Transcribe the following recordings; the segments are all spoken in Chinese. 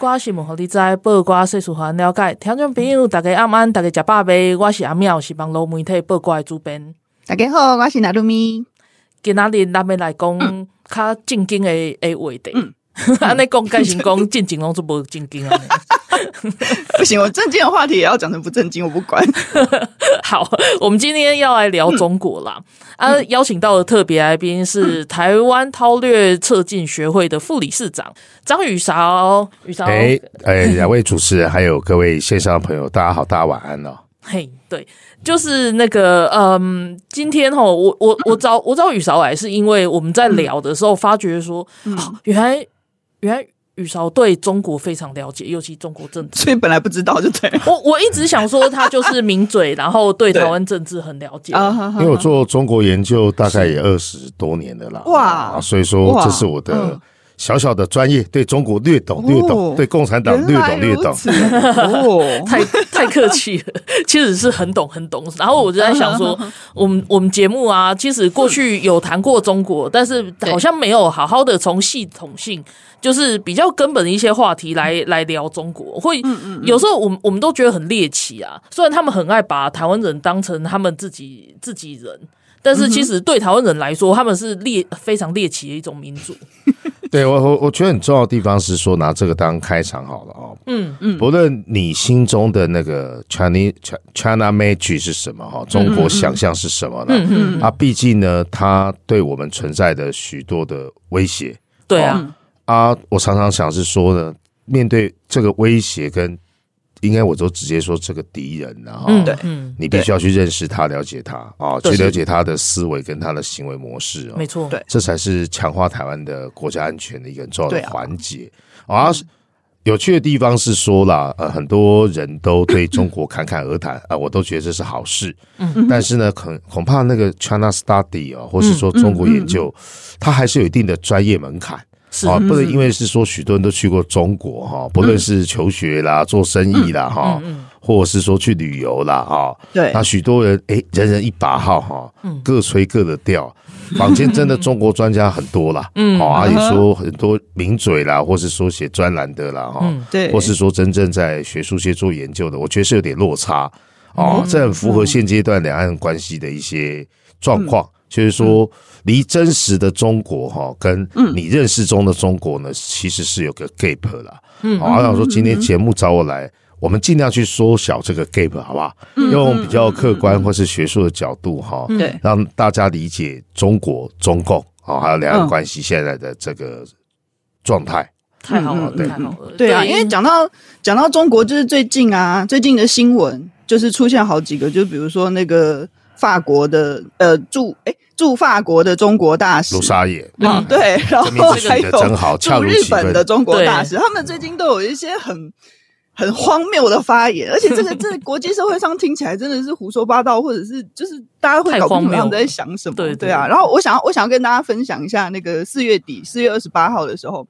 拜暗头啊，报挂新闻，互你知；报挂世事，互咱了解。听众朋友，大家晚安，大家食饱未？我是阿妙，是网络媒体报瓜的主编。大家好，我是纳鲁咪。今仔日咱要来讲较正经的诶话题。安尼讲，改成讲 正经拢是无正经啊！不行，我正经的话题也要讲成不正经，我不管。好，我们今天要来聊中国啦。嗯、啊，邀请到的特别来宾是台湾韬略策进学会的副理事长张宇韶。宇韶，哎哎，两位主持人还有各位线上的朋友，大家好，大家晚安哦。嘿，对，就是那个，嗯，今天哈，我我我找我找宇韶来，是因为我们在聊的时候发觉说，嗯哦、原来。原来宇韶对中国非常了解，尤其中国政治，所以本来不知道就对。我我一直想说他就是名嘴，然后对台湾政治很了解。因为我做中国研究大概也二十多年了啦，哇，所以说这是我的。小小的专业，对中国略懂略懂，对共产党略懂略懂。哦，太太客气了，其实是很懂很懂。然后我就在想说，我们我们节目啊，其实过去有谈过中国，但是好像没有好好的从系统性，就是比较根本的一些话题来来聊中国。会有时候我们我们都觉得很猎奇啊，虽然他们很爱把台湾人当成他们自己自己人，但是其实对台湾人来说，他们是猎非常猎奇的一种民族。对我我我觉得很重要的地方是说，拿这个当开场好了哦。嗯嗯，不论你心中的那个 Chinese China Magic 是什么哈，中国想象是什么呢？嗯嗯啊，毕竟呢，它对我们存在的许多的威胁。对啊啊，我常常想是说呢，面对这个威胁跟。应该我都直接说这个敌人，然后对。你必须要去认识他，了解他啊，去了解他的思维跟他的行为模式，没错，对，这才是强化台湾的国家安全的一个很重要的环节。啊，有趣的地方是说啦，呃，很多人都对中国侃侃而谈啊，我都觉得这是好事。嗯，但是呢，恐恐怕那个 China Study 啊，或是说中国研究，它还是有一定的专业门槛。啊，不能因为是说许多人都去过中国哈，不论是求学啦、做生意啦哈，或者是说去旅游啦哈，对，那许多人哎，人人一把号哈，各吹各的调，坊间真的中国专家很多啦，嗯，啊，也说很多名嘴啦，或是说写专栏的啦哈，对，或是说真正在学术界做研究的，我觉得是有点落差啊，这很符合现阶段两岸关系的一些状况。就是说，离真实的中国哈，跟你认识中的中国呢，其实是有个 gap 啦。嗯，好，我想说今天节目找我来，我们尽量去缩小这个 gap，好不好？用比较客观或是学术的角度哈，对，让大家理解中国、中共啊，还有两岸关系现在的这个状态。太好了，太好了。对啊，因为讲到讲到中国，就是最近啊，最近的新闻就是出现好几个，就比如说那个。法国的呃驻哎驻法国的中国大使。卢沙野，嗯。对，然后还有驻日本的中国大使，他们最近都有一些很很荒谬的发言，而且这个 这个国际社会上听起来真的是胡说八道，或者是就是大家会搞不懂他们在想什么，对对啊。然后我想要我想要跟大家分享一下，那个四月底四月二十八号的时候。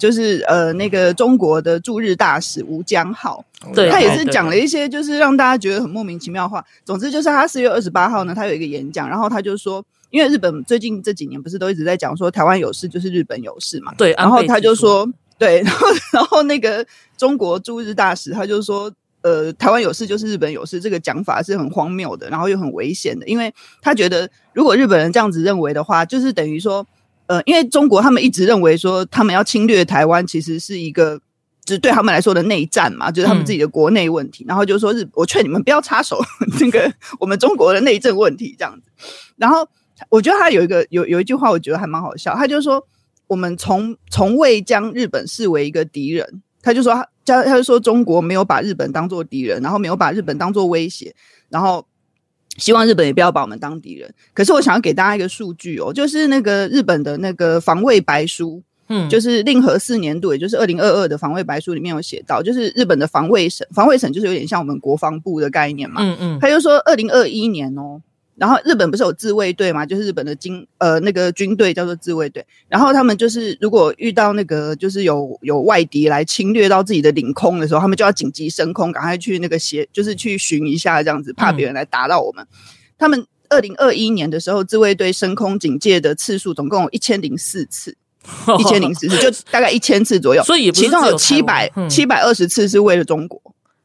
就是呃，那个中国的驻日大使吴江浩，对，他也是讲了一些就是让大家觉得很莫名其妙的话。总之就是他四月二十八号呢，他有一个演讲，然后他就说，因为日本最近这几年不是都一直在讲说台湾有事就是日本有事嘛，对，然后他就说，对，然后然后那个中国驻日大使他就说，呃，台湾有事就是日本有事，这个讲法是很荒谬的，然后又很危险的，因为他觉得如果日本人这样子认为的话，就是等于说。呃，因为中国他们一直认为说，他们要侵略台湾，其实是一个，就是对他们来说的内战嘛，就是他们自己的国内问题。嗯、然后就说日，我劝你们不要插手 这个我们中国的内政问题这样子。然后我觉得他有一个有有一句话，我觉得还蛮好笑。他就说，我们从从未将日本视为一个敌人。他就说他他就说中国没有把日本当做敌人，然后没有把日本当做威胁，然后。希望日本也不要把我们当敌人。可是我想要给大家一个数据哦，就是那个日本的那个防卫白书，嗯，就是令和四年度，也就是二零二二的防卫白书里面有写到，就是日本的防卫省，防卫省就是有点像我们国防部的概念嘛，嗯嗯，他就说二零二一年哦。然后日本不是有自卫队嘛？就是日本的军呃那个军队叫做自卫队。然后他们就是如果遇到那个就是有有外敌来侵略到自己的领空的时候，他们就要紧急升空，赶快去那个协就是去巡一下这样子，怕别人来打到我们。嗯、他们二零二一年的时候，自卫队升空警戒的次数总共有一千零四次，一千零四次就大概一千次左右。所以其中有七百七百二十次是为了中国。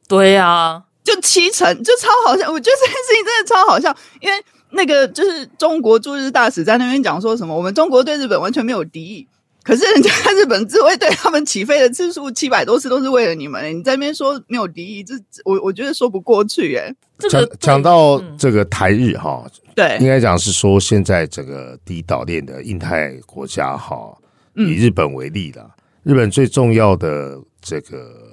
对呀、啊。就七成，就超好笑。我觉得这件事情真的超好笑，因为那个就是中国驻日大使在那边讲说什么，我们中国对日本完全没有敌意，可是人家日本自卫队他们起飞的次数七百多次都是为了你们，你在那边说没有敌意，这我我觉得说不过去。哎，讲讲到这个台日哈，对，应该讲是说现在这个第一岛链的印太国家哈，以日本为例啦，日本最重要的这个。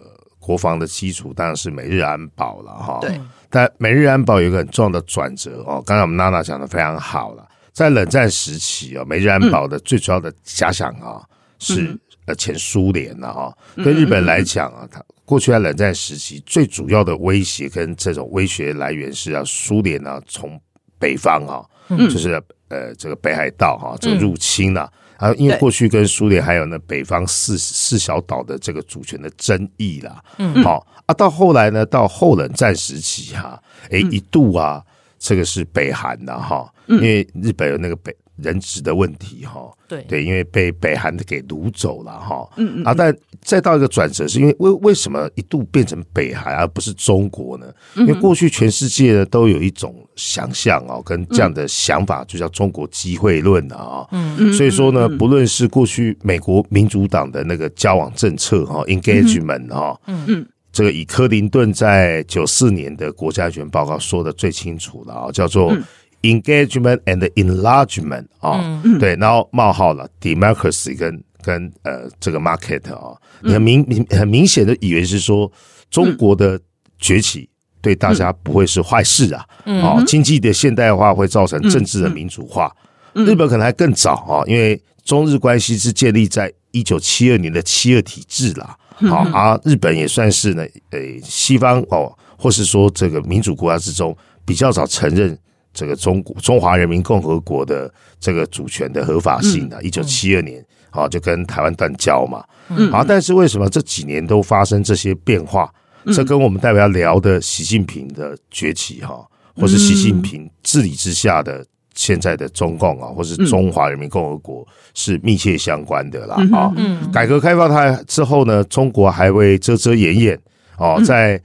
国防的基础当然是美日安保了哈，对。但美日安保有一个很重要的转折哦，刚才我们娜娜讲的非常好了，在冷战时期啊，美日安保的最主要的假想啊是呃前苏联了哈。对日本来讲啊，它过去在冷战时期最主要的威胁跟这种威胁来源是啊苏联呢从北方啊，就是呃这个北海道哈这个入侵了。啊，因为过去跟苏联还有呢北方四四小岛的这个主权的争议啦，嗯，好啊，到后来呢，到后冷战时期哈、啊，诶、欸，一度啊，这个是北韩的哈，因为日本有那个北。人质的问题哈，对。对，因为被北韩给掳走了哈，嗯嗯啊，但再到一个转折，是因为为为什么一度变成北韩而不是中国呢？因为过去全世界呢都有一种想象哦，跟这样的想法，就叫中国机会论啊，嗯嗯，所以说呢，不论是过去美国民主党的那个交往政策哈，engagement 哈，嗯嗯，这个以克林顿在九四年的国家安全报告说的最清楚了啊，叫做。Engagement and enlargement 啊、哦，嗯、对，然后冒号了，democracy 跟跟呃这个 market 啊、哦，你很明明很明显的以为是说中国的崛起对大家不会是坏事啊，嗯、哦，经济的现代化会造成政治的民主化，嗯、日本可能还更早啊、哦，因为中日关系是建立在一九七二年的七二体制啦，好、哦，而日本也算是呢，诶，西方哦，或是说这个民主国家之中比较早承认。这个中国中华人民共和国的这个主权的合法性的，一九七二年，好就跟台湾断交嘛，好，但是为什么这几年都发生这些变化？这跟我们代表要聊的习近平的崛起哈，或是习近平治理之下的现在的中共啊，或是中华人民共和国是密切相关的啦啊。改革开放它之后呢，中国还会遮遮掩掩哦，在。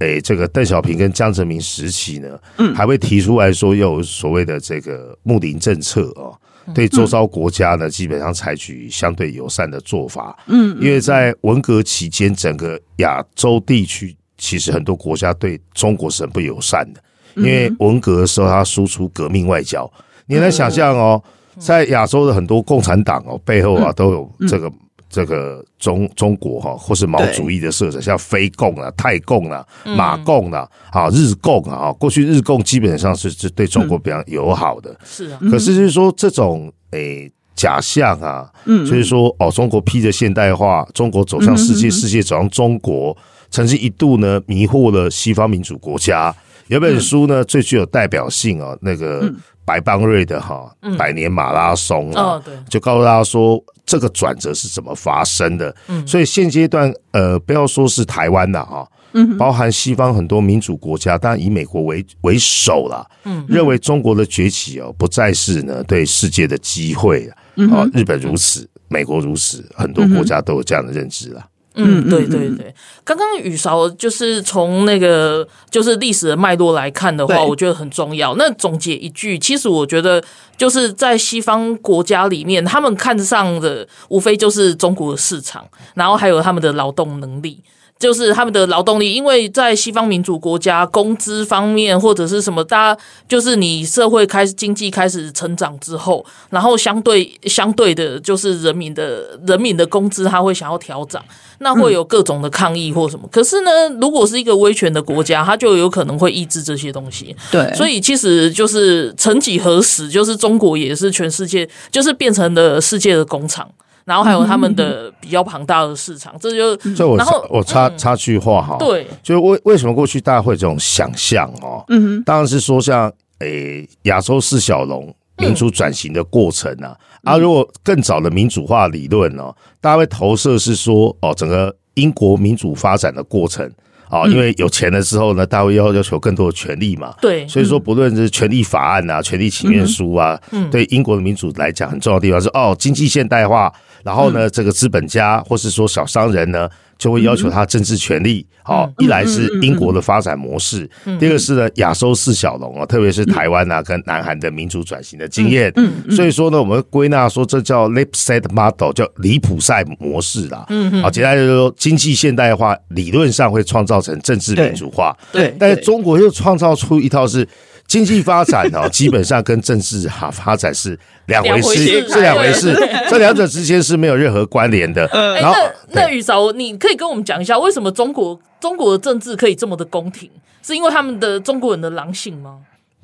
诶，这个邓小平跟江泽民时期呢，嗯，还会提出来说有所谓的这个睦邻政策哦，对周遭国家呢，基本上采取相对友善的做法，嗯，因为在文革期间，整个亚洲地区其实很多国家对中国是很不友善的，因为文革的时候，他输出革命外交，你能想象哦，在亚洲的很多共产党哦背后啊都有这个。这个中中国哈，或是毛主义的色彩，像非共啊、泰共啊、马共啊、啊日共啊，过去日共基本上是是对中国比较友好的，是啊。可是就是说这种诶假象啊，嗯，就是说哦，中国披着现代化，中国走向世界，世界走向中国，曾经一度呢迷惑了西方民主国家。有本书呢最具有代表性啊，那个白邦瑞的哈百年马拉松啊，就告诉大家说。这个转折是怎么发生的？嗯，所以现阶段，呃，不要说是台湾了哈，嗯，包含西方很多民主国家，当然以美国为为首了，嗯，认为中国的崛起哦，不再是呢对世界的机会了，啊，日本如此，美国如此，很多国家都有这样的认知了。嗯，对对对，刚刚雨韶就是从那个就是历史的脉络来看的话，我觉得很重要。那总结一句，其实我觉得就是在西方国家里面，他们看上的无非就是中国的市场，然后还有他们的劳动能力。就是他们的劳动力，因为在西方民主国家，工资方面或者是什么，大家就是你社会开始经济开始成长之后，然后相对相对的，就是人民的人民的工资他会想要调涨，那会有各种的抗议或什么。嗯、可是呢，如果是一个威权的国家，他就有可能会抑制这些东西。对，所以其实就是曾几何时，就是中国也是全世界，就是变成了世界的工厂。然后还有他们的比较庞大的市场，嗯、这就就我然后我插插句话哈，对，就是为为什么过去大家会这种想象哦？嗯哼，当然是说像诶亚洲四小龙民主转型的过程啊，嗯、啊，如果更早的民主化理论哦，大家会投射是说哦，整个英国民主发展的过程啊，因为有钱了之后呢，大家会要要求更多的权利嘛，对，所以说不论是权利法案啊、权利请愿书啊，嗯，对英国的民主来讲很重要的地方是哦，经济现代化。然后呢，这个资本家或是说小商人呢，就会要求他政治权利。好，一来是英国的发展模式，第二个是呢亚洲四小龙啊，特别是台湾啊跟南韩的民主转型的经验。嗯所以说呢，我们归纳说这叫 Lipset Model，叫离普赛模式啦。嗯，好，简单就是说，经济现代化理论上会创造成政治民主化。对，但是中国又创造出一套是。经济发展哦，基本上跟政治哈发展是两回事，是两回事，这两者之间是没有任何关联的。然后，那那宇嫂，你可以跟我们讲一下，为什么中国中国的政治可以这么的公平？是因为他们的中国人的狼性吗？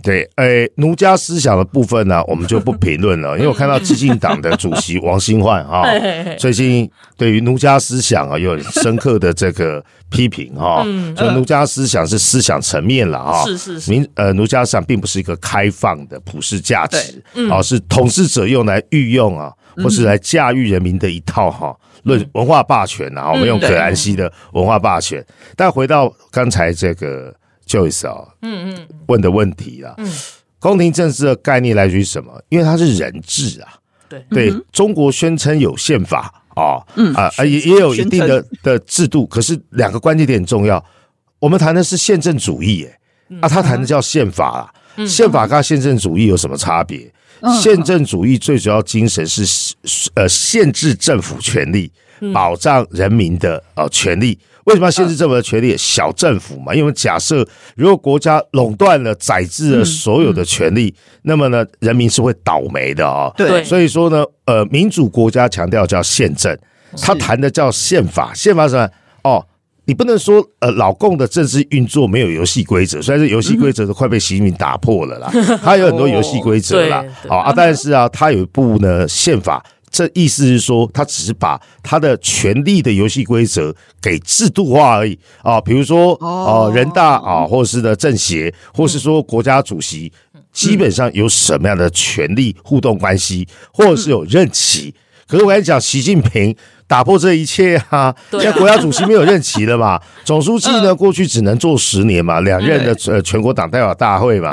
对，诶，儒家思想的部分呢，我们就不评论了，因为我看到激进党的主席王新焕啊，最近对于儒家思想啊有深刻的这个批评哈，就儒家思想是思想层面了啊，是是是，民呃儒家思想并不是一个开放的普世价值，啊，是统治者用来御用啊，或是来驾驭人民的一套哈论文化霸权啊，我们用可兰西的文化霸权，但回到刚才这个。就是啊，嗯嗯，问的问题啊，嗯，宫廷政治的概念来自于什么？因为它是人治啊，对。对，中国宣称有宪法啊，嗯啊也也有一定的的制度，可是两个关键点很重要，我们谈的是宪政主义，哎，啊，他谈的叫宪法啊，宪法跟宪政主义有什么差别？宪政主义最主要精神是呃限制政府权力，保障人民的呃权利。为什么要限制政府的权利？小政府嘛，因为假设如果国家垄断了、宰制了所有的权利，那么呢，人民是会倒霉的啊。对，所以说呢，呃，民主国家强调叫宪政，他谈的叫宪法。宪法什么？哦，你不能说呃，老共的政治运作没有游戏规则，虽然是游戏规则都快被习近平打破了啦，他有很多游戏规则啦。好啊，但是啊，他有一部呢宪法。这意思是说，他只是把他的权力的游戏规则给制度化而已啊。比如说，哦，人大啊，或者是的政协，或是说国家主席，基本上有什么样的权力互动关系，或者是有任期。可是我跟你讲，习近平打破这一切啊，现在国家主席没有任期了嘛，总书记呢过去只能做十年嘛，两任的呃全国党代表大会嘛，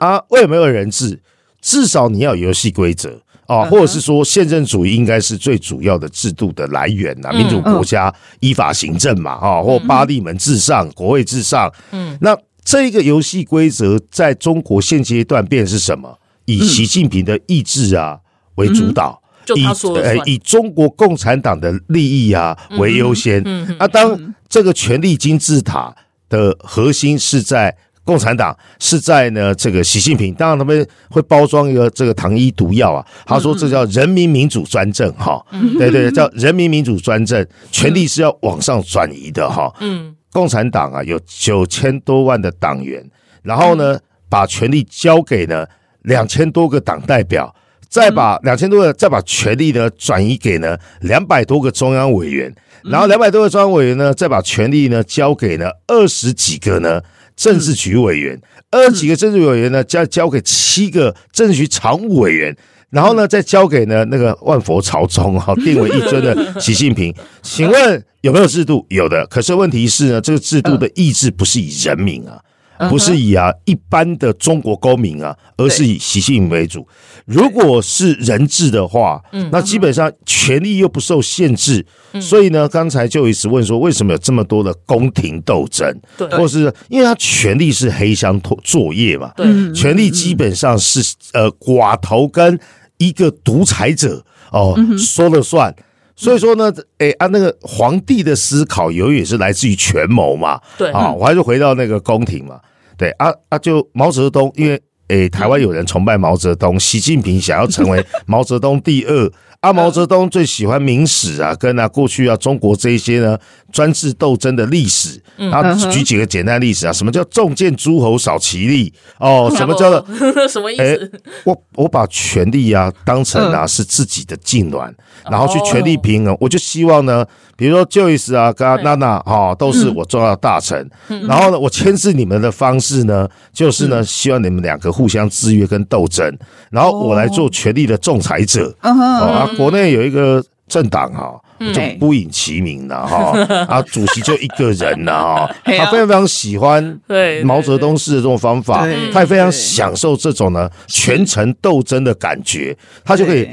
啊，为什么有人治？至少你要有游戏规则。啊，或者是说，宪政主义应该是最主要的制度的来源呐。民主国家依法行政嘛，啊，或八地门至上，国会至上。嗯，那这个游戏规则在中国现阶段变是什么？以习近平的意志啊为主导，以呃以中国共产党的利益啊为优先。啊，当这个权力金字塔的核心是在。共产党是在呢，这个习近平，当然他们会包装一个这个糖衣毒药啊。他说这叫人民民主专政哈，对对，叫人民民主专政，权力是要往上转移的哈。嗯，共产党啊有九千多万的党员，然后呢把权力交给呢两千多个党代表，再把两千多个再把权力呢转移给呢两百多个中央委员，然后两百多个中央委员呢再把权力呢交给呢二十几个呢。政治局委员，二十几个政治委员呢，交交给七个政治局常务委员，然后呢，再交给呢那个万佛朝宗哈，定为一尊的 习近平。请问有没有制度？有的。可是问题是呢，这个制度的意志不是以人民啊。不是以啊一般的中国公民啊，而是以习近平为主。如果是人治的话，那基本上权力又不受限制。所以呢，刚才就一直问说，为什么有这么多的宫廷斗争？对，或是因为他权力是黑箱作作业嘛？对，权力基本上是呃寡头跟一个独裁者哦说了算。所以说呢，哎啊，那个皇帝的思考永远是来自于权谋嘛。对啊，我还是回到那个宫廷嘛。对啊啊，就毛泽东，因为哎，台湾有人崇拜毛泽东，习近平想要成为 毛泽东第二。啊，毛泽东最喜欢明史啊，跟啊过去啊中国这一些呢专制斗争的历史。啊，举几个简单例子啊，什么叫重见诸侯少其力？哦，什么叫做 什么意思？我我把权力啊当成啊是自己的痉挛，然后去权力平衡。我就希望呢，比如说 Joyce 啊，跟娜娜哈，都是我重要的大臣。然后呢，我牵制你们的方式呢，就是呢，希望你们两个互相制约跟斗争，然后我来做权力的仲裁者。啊。国内有一个政党哈，就不引其名了哈，啊，主席就一个人了哈，他非常非常喜欢毛泽东式的这种方法，他也非常享受这种呢全程斗争的感觉，他就可以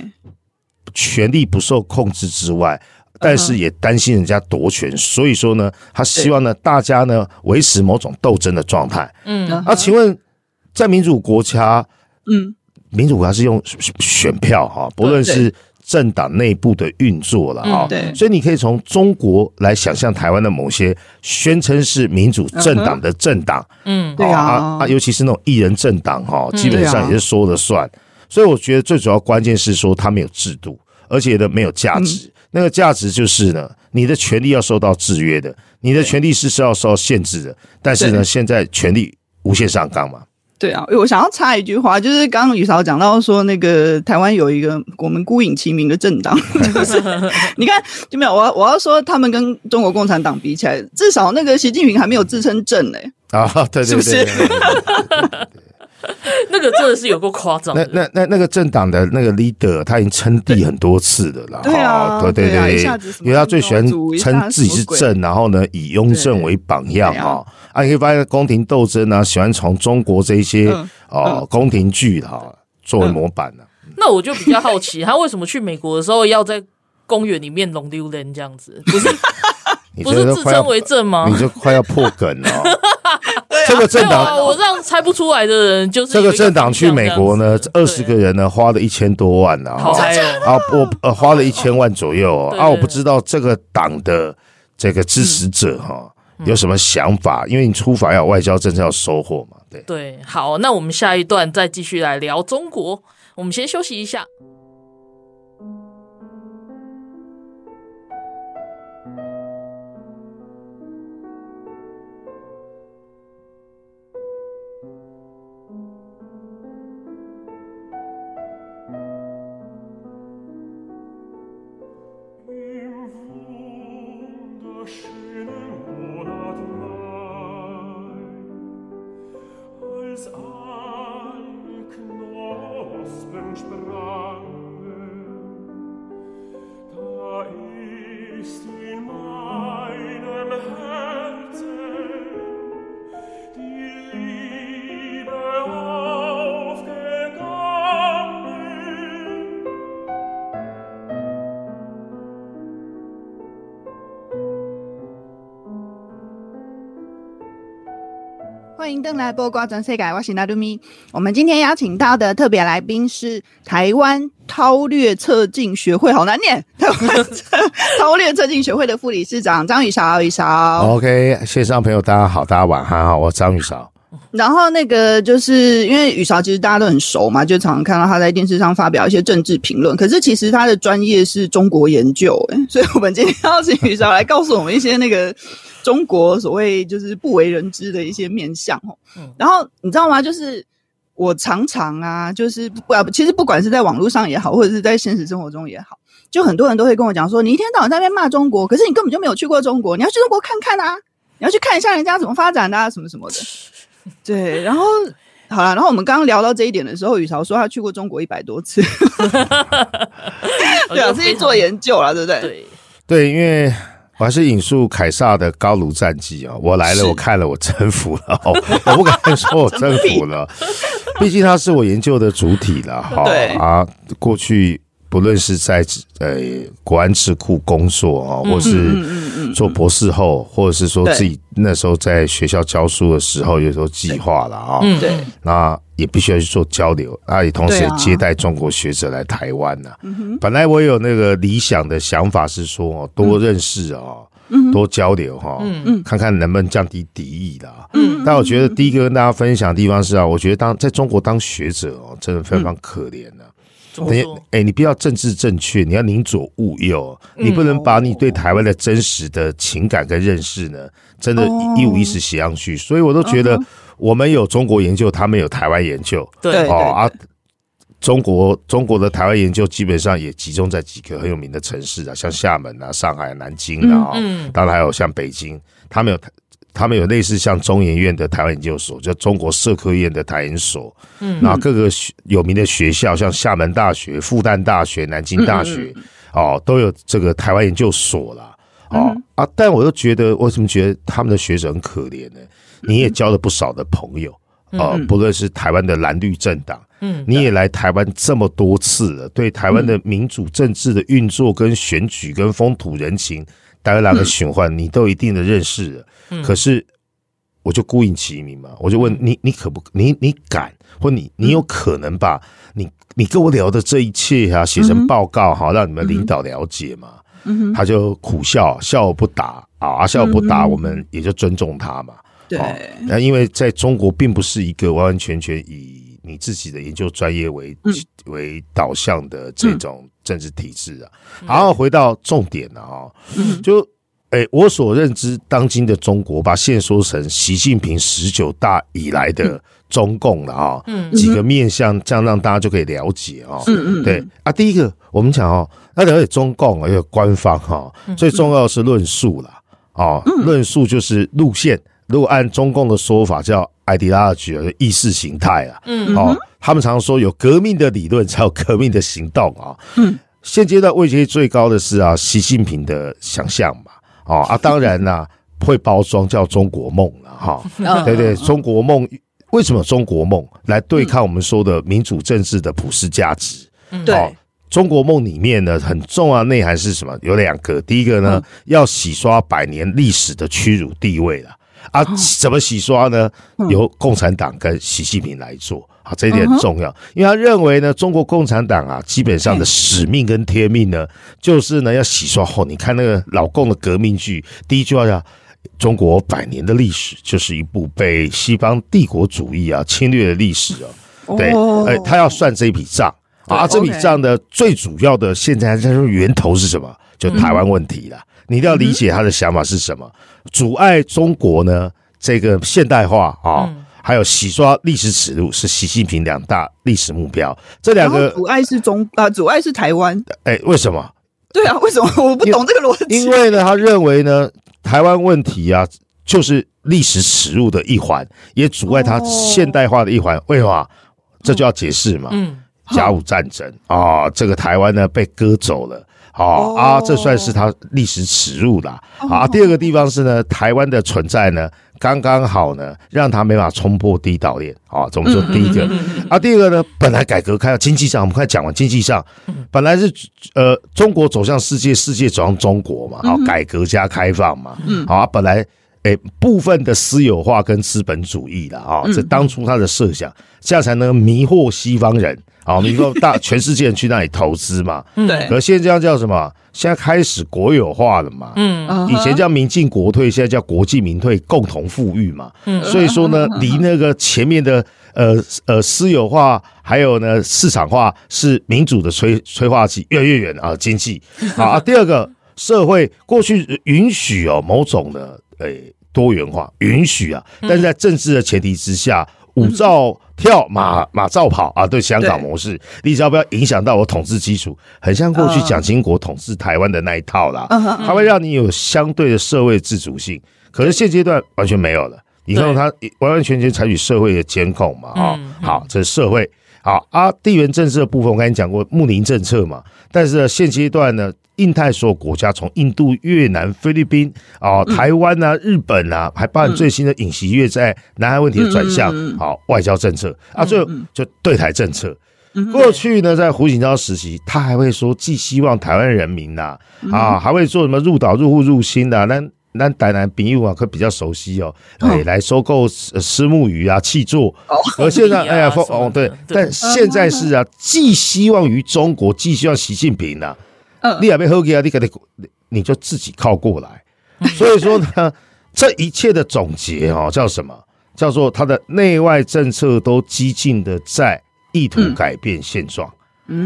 权力不受控制之外，但是也担心人家夺权，所以说呢，他希望呢大家呢维持某种斗争的状态。嗯，啊，请问在民主国家，嗯，民主国家是用选票哈，不论是。政党内部的运作了啊，对，所以你可以从中国来想象台湾的某些宣称是民主政党的政党，嗯，对啊，啊，尤其是那种一人政党哈，基本上也是说了算。所以我觉得最主要关键是说他们有制度，而且呢没有价值。那个价值就是呢，你的权利要受到制约的，你的权利是是要受到限制的。但是呢，现在权利无限上纲嘛。对啊，我想要插一句话，就是刚刚雨韶讲到说，那个台湾有一个我们孤影其名的政党，就是你看就没有我我要说他们跟中国共产党比起来，至少那个习近平还没有自称正嘞啊，对对对，是不是？那个真的是有够夸张。那那那那个政党的那个 leader，他已经称帝很多次的了，对啊，对对对，因为他最喜欢称自己是正，然后呢以雍正为榜样啊。啊，你可以发现宫廷斗争呢，喜欢从中国这一些哦宫廷剧哈作为模板呢。那我就比较好奇，他为什么去美国的时候要在公园里面龙溜人这样子？不是 不是自称为正吗？你就快要破梗了。这个政党，我让猜不出来的人就是这个政党去美国呢，二十个人呢花了一千多万呢，啊，我呃花了一千万左右啊，我不知道这个党的这个支持者哈。有什么想法？因为你出访要外交政策要收获嘛，对对。好，那我们下一段再继续来聊中国。我们先休息一下。迎登来播瓜转世界，我是纳鲁咪。我们今天邀请到的特别来宾是台湾韬略策进学会，好难念，韬略策进学会的副理事长张宇韶，宇韶。OK，线上朋友大家好，大家晚安好，我张宇韶。然后那个就是因为雨韶其实大家都很熟嘛，就常常看到他在电视上发表一些政治评论，可是其实他的专业是中国研究，诶，所以我们今天邀请雨韶来告诉我们一些那个。中国所谓就是不为人知的一些面相哦，然后你知道吗？就是我常常啊，就是不，其实不管是在网络上也好，或者是在现实生活中也好，就很多人都会跟我讲说，你一天到晚在那边骂中国，可是你根本就没有去过中国，你要去中国看看啊，你要去看一下人家怎么发展的啊，什么什么的。对，然后好了，然后我们刚刚聊到这一点的时候，宇潮说他去过中国一百多次，对啊，自己做研究了，对不对？对，对，因为。我还是引述凯撒的高卢战绩啊！我来了，我看了，我征服了。我不敢说我征服了，毕竟他是我研究的主体了。哈啊，过去不论是在呃国安智库工作啊，或是做博士后，或者是说自己那时候在学校教书的时候，有时候计划了啊，对，那也必须要去做交流，啊，也同时也接待中国学者来台湾呐。本来我有那个理想的想法是说，多认识啊，多交流哈，看看能不能降低敌意的。嗯，但我觉得第一个跟大家分享的地方是啊，我觉得当在中国当学者哦，真的非常可怜的。你哎，你不要政治正确，你要宁左勿右，你不能把你对台湾的真实的情感跟认识呢，真的一五一十写上去。所以我都觉得，我们有中国研究，他们有台湾研究，对哦啊，中国中国的台湾研究基本上也集中在几个很有名的城市啊，像厦门啊、上海、南京啊，嗯，当然还有像北京，他们有。他们有类似像中研院的台湾研究所，叫中国社科院的台研所，嗯，那各个有名的学校，像厦门大学、复旦大学、南京大学，哦，都有这个台湾研究所啦。哦啊，但我又觉得，为什么觉得他们的学者很可怜呢？你也交了不少的朋友，哦，不论是台湾的蓝绿政党，嗯，你也来台湾这么多次了，对台湾的民主政治的运作、跟选举、跟风土人情。台湾哪个循环，你都有一定的认识了。嗯、可是，我就孤影其名嘛，我就问你，你可不，你你敢，或你你有可能把你你跟我聊的这一切啊写成报告哈，让你们领导了解嘛？嗯、他就苦笑，笑而不答啊，笑而不答，我们也就尊重他嘛。对，那因为在中国，并不是一个完完全全以你自己的研究专业为、嗯、为导向的这种。政治体制啊，好，回到重点了啊，就诶，我所认知，当今的中国，把线说成习近平十九大以来的中共了啊，嗯几个面向，这样让大家就可以了解啊，对啊，第一个我们讲哦，那了解中共有官方哈，最重要的是论述了啊，论述就是路线，如果按中共的说法叫 ideology，意识形态啊，嗯，哦。他们常说有革命的理论才有革命的行动啊。嗯，现阶段位阶最高的是啊，习近平的想象嘛。哦啊，当然啦、啊，会包装叫中国梦了哈。对对，中国梦为什么中国梦来对抗我们说的民主政治的普世价值？嗯，对，中国梦里面呢，很重要内涵是什么？有两个，第一个呢，要洗刷百年历史的屈辱地位了。啊，怎么洗刷呢？由共产党跟习近平来做。啊，这一点很重要，因为他认为呢，中国共产党啊，基本上的使命跟天命呢，就是呢要洗刷后。你看那个老共的革命剧，第一句话叫“中国百年的历史就是一部被西方帝国主义啊侵略的历史哦。对，哎，他要算这一笔账啊，这笔账的最主要的现在在说源头是什么？就台湾问题了。你一定要理解他的想法是什么，阻碍中国呢这个现代化啊。还有洗刷历史耻辱是习近平两大历史目标，这两个阻碍是中啊，阻碍是台湾。哎，为什么？对啊，为什么我不懂这个逻辑？因为呢，他认为呢，台湾问题啊，就是历史耻辱的一环，也阻碍他现代化的一环。哦、为什么？这就要解释嘛。嗯，甲午战争啊、哦，这个台湾呢被割走了，哦，哦啊，这算是他历史耻辱啦。哦、啊。第二个地方是呢，台湾的存在呢。刚刚好呢，让他没法冲破第一岛链啊。怎么说？第一个啊，第二个呢？本来改革开放经济上，我们快讲完经济上，本来是呃，中国走向世界，世界走向中国嘛。好，改革加开放嘛。好啊，本来诶，部分的私有化跟资本主义的啊，这当初他的设想，这样才能迷惑西方人啊，迷惑大 全世界人去那里投资嘛。对。可现在这样叫什么？现在开始国有化了嘛？嗯，以前叫民进国退，现在叫国进民退，共同富裕嘛。嗯，所以说呢，离那个前面的呃呃私有化，还有呢市场化是民主的催催化剂越来越远啊。经济 好啊，第二个社会过去允许哦某种的诶多元化允许啊，但是在政治的前提之下。舞照跳，马马照跑啊！对香港模式，对你只要不要影响到我统治基础，很像过去蒋经国统治台湾的那一套啦。它会让你有相对的社会自主性。可是现阶段完全没有了，你看它完完全全采取社会的监控嘛？啊，好，这是社会。好啊，地缘政治的部分我跟你讲过，睦邻政策嘛。但是呢，现阶段呢，印太所有国家，从印度、越南、菲律宾啊、台湾啊、日本啊，还包含最新的尹锡悦在南海问题的转向，好外交政策啊，最后就对台政策。过去呢，在胡锦涛时期，他还会说寄希望台湾人民呐，啊，还会做什么入岛、入户、入心的，那那台南朋友啊，可比较熟悉哦，哎，来收购虱目鱼啊，气作。而现在，哎呀，哦，对，但现在是啊，寄希望于中国，寄希望习近平呐，你也没喝给啊，你给你，你就自己靠过来。所以说呢，这一切的总结哦，叫什么？叫做他的内外政策都激进的在意图改变现状，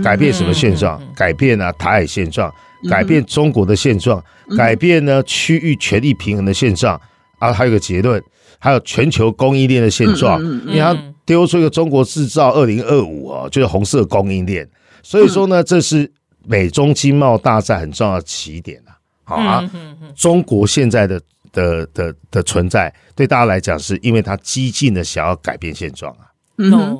改变什么现状？改变啊台海现状，改变中国的现状，改变呢区域权力平衡的现状。啊，还有个结论，还有全球供应链的现状。你看丢出一个中国制造二零二五啊，就是红色供应链。所以说呢，这是美中经贸大战很重要的起点啊。好啊，中国现在的的的的存在，对大家来讲，是因为他激进的想要改变现状啊。No，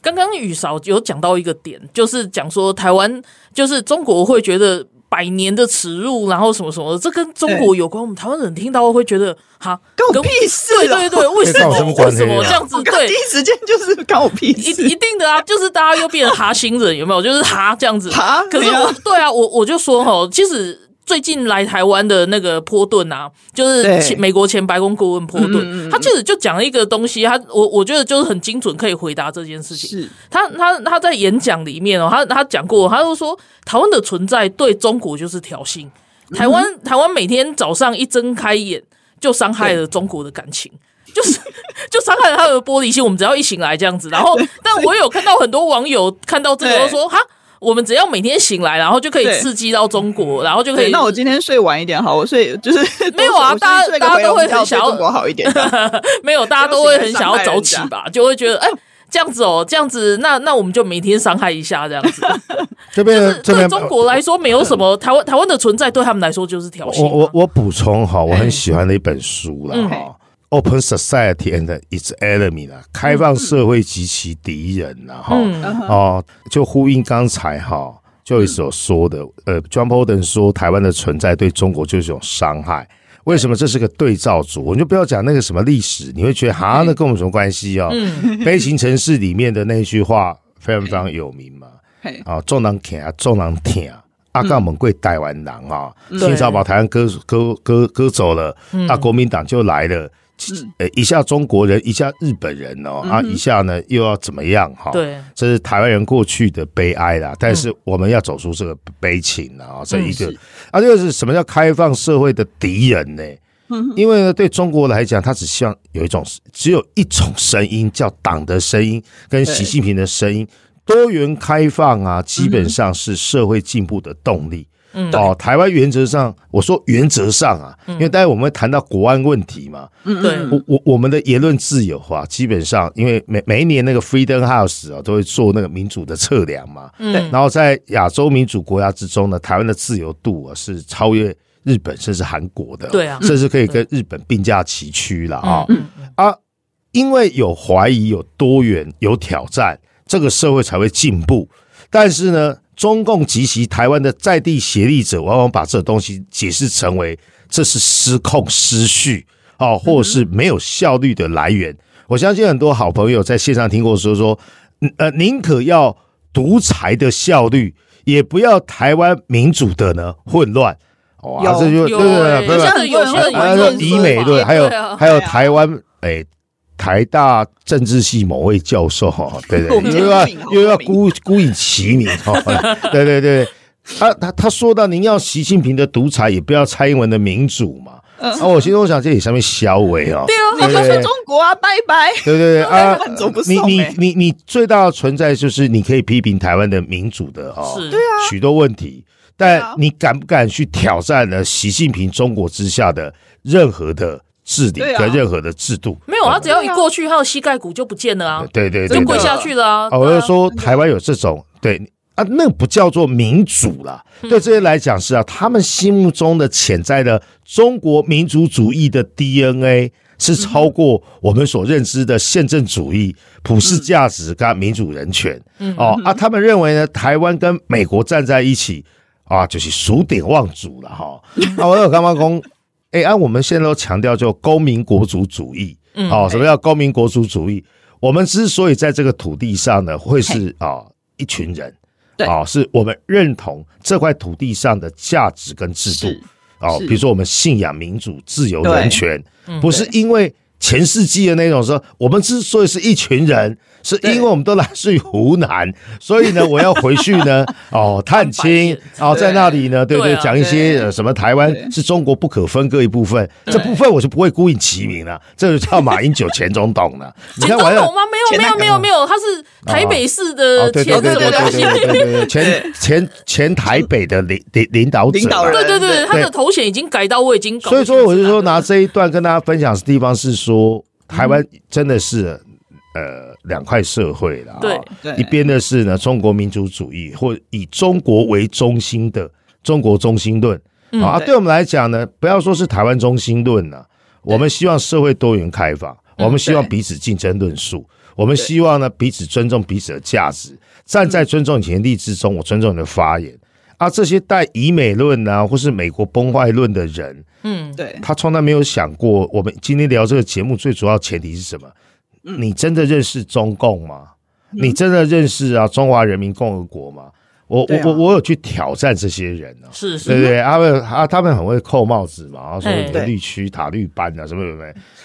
刚刚雨嫂有讲到一个点，就是讲说台湾就是中国会觉得百年的耻辱，然后什么什么的，这跟中国有关。我们台湾人听到会觉得哈，跟我屁事。对对对，为什么？为什么这样子？对，第一时间就是关我屁事。一一定的啊，就是大家又变成哈星人，有没有？就是哈这样子。哈，可是我对啊，我我就说哈，其实。最近来台湾的那个波顿啊，就是前美国前白宫顾问波顿，嗯、他其实就讲了一个东西，他我我觉得就是很精准，可以回答这件事情。是他他他在演讲里面哦，他他讲过，他就说台湾的存在对中国就是挑衅。台湾、嗯、台湾每天早上一睁开眼，就伤害了中国的感情，就是 就伤害了他的玻璃心。我们只要一醒来这样子，然后 但我有看到很多网友看到这个都说哈。我们只要每天醒来，然后就可以刺激到中国，然后就可以。那我今天睡晚一点好，我睡就是没有啊，大家大家都会很想要中国好一点。没有，大家都会很想要早起吧，就会觉得哎，这样子哦，这样子，那那我们就每天伤害一下这样子。这边对中国来说没有什么，台湾台湾的存在对他们来说就是挑衅。我我我补充哈，我很喜欢的一本书了哈。嗯 Open Society and its enemy 啦，开放社会及其敌人呐，哈、嗯、哦，就呼应刚才哈，就一所说的，呃，John Bolton 说台湾的存在对中国就是一种伤害。为什么这是个对照组？我就不要讲那个什么历史，你会觉得哈，那跟我们什么关系哦？嗯、悲情城市里面的那句话非常非常有名嘛，啊，众人听啊，众人听啊，阿告猛贵台湾人啊，清朝把台湾割割割割走了，那国民党就来了。呃，一下中国人，一下日本人哦，啊，一下呢又要怎么样哈？对，这是台湾人过去的悲哀啦。但是我们要走出这个悲情啊，这一个啊，这个是什么叫开放社会的敌人呢？因为呢，对中国来讲，他只希望有一种，只有一种声音，叫党的声音跟习近平的声音，多元开放啊，基本上是社会进步的动力。嗯，哦，台湾原则上，我说原则上啊，因为待会我们会谈到国安问题嘛，嗯，对，我我我们的言论自由啊，基本上，因为每每一年那个 Freedom House 啊，都会做那个民主的测量嘛，嗯，然后在亚洲民主国家之中呢，台湾的自由度啊是超越日本甚至韩国的，对啊，甚至可以跟日本并驾齐驱了啊，啊，因为有怀疑、有多元、有挑战，这个社会才会进步，但是呢。中共及其台湾的在地协力者，往往把这东西解释成为这是失控、失序哦，或者是没有效率的来源。我相信很多好朋友在线上听过说说，呃，宁可要独裁的效率，也不要台湾民主的呢混乱。哇，这就对对对，不是有些人以美对，还有还有台湾诶。台大政治系某位教授哈，对对，又要又要孤孤以其名哈，对 对对，他他他说到您要习近平的独裁，也不要蔡英文的民主嘛。啊，我心中想这里上面消微哦，对哦，你就说中国啊，拜拜。对对对 啊，你你你你最大的存在就是你可以批评台湾的民主的哦，对啊，许多问题，但你敢不敢去挑战呢？习近平中国之下的任何的？治理跟任何的制度没有，他只要一过去，他的膝盖骨就不见了啊！对对，就跪下去了啊！我就说台湾有这种对啊，那不叫做民主了。对这些来讲是啊，他们心目中的潜在的中国民族主义的 DNA 是超过我们所认知的宪政主义、普世价值跟民主人权。哦啊，他们认为呢，台湾跟美国站在一起啊，就是数典忘祖了哈。那我有干嘛讲？哎，按、啊、我们现在都强调叫公民国族主义，哦，什么叫公民国族主义？我们之所以在这个土地上呢，会是啊、哦，一群人，对啊，是我们认同这块土地上的价值跟制度，哦，比如说我们信仰民主、自由、人权，不是因为前世纪的那种说，我们之所以是一群人。是因为我们都来自于湖南，所以呢，我要回去呢，哦，探亲，哦，在那里呢，对对，讲一些什么台湾是中国不可分割一部分，这部分我是不会孤影其名的，这就叫马英九前总统了。前总统吗？没有，没有，没有，没有，他是台北市的前？前前前台北的领领领导者，对对对，他的头衔已经改到我已经。所以说，我就说拿这一段跟大家分享的地方是说，台湾真的是。呃，两块社会了，对，一边的是呢中国民族主义或以中国为中心的中国中心论啊，对。我们来讲呢，不要说是台湾中心论了，我们希望社会多元开放，我们希望彼此竞争论述，我们希望呢彼此尊重彼此的价值，站在尊重前提之中，我尊重你的发言。啊，这些带以美论啊或是美国崩坏论的人，嗯，对，他从来没有想过，我们今天聊这个节目最主要前提是什么？你真的认识中共吗？你真的认识啊中华人民共和国吗？我我我我有去挑战这些人啊，是是，对对，他们啊他们很会扣帽子嘛，然后说你的绿区塔绿班啊什么什么。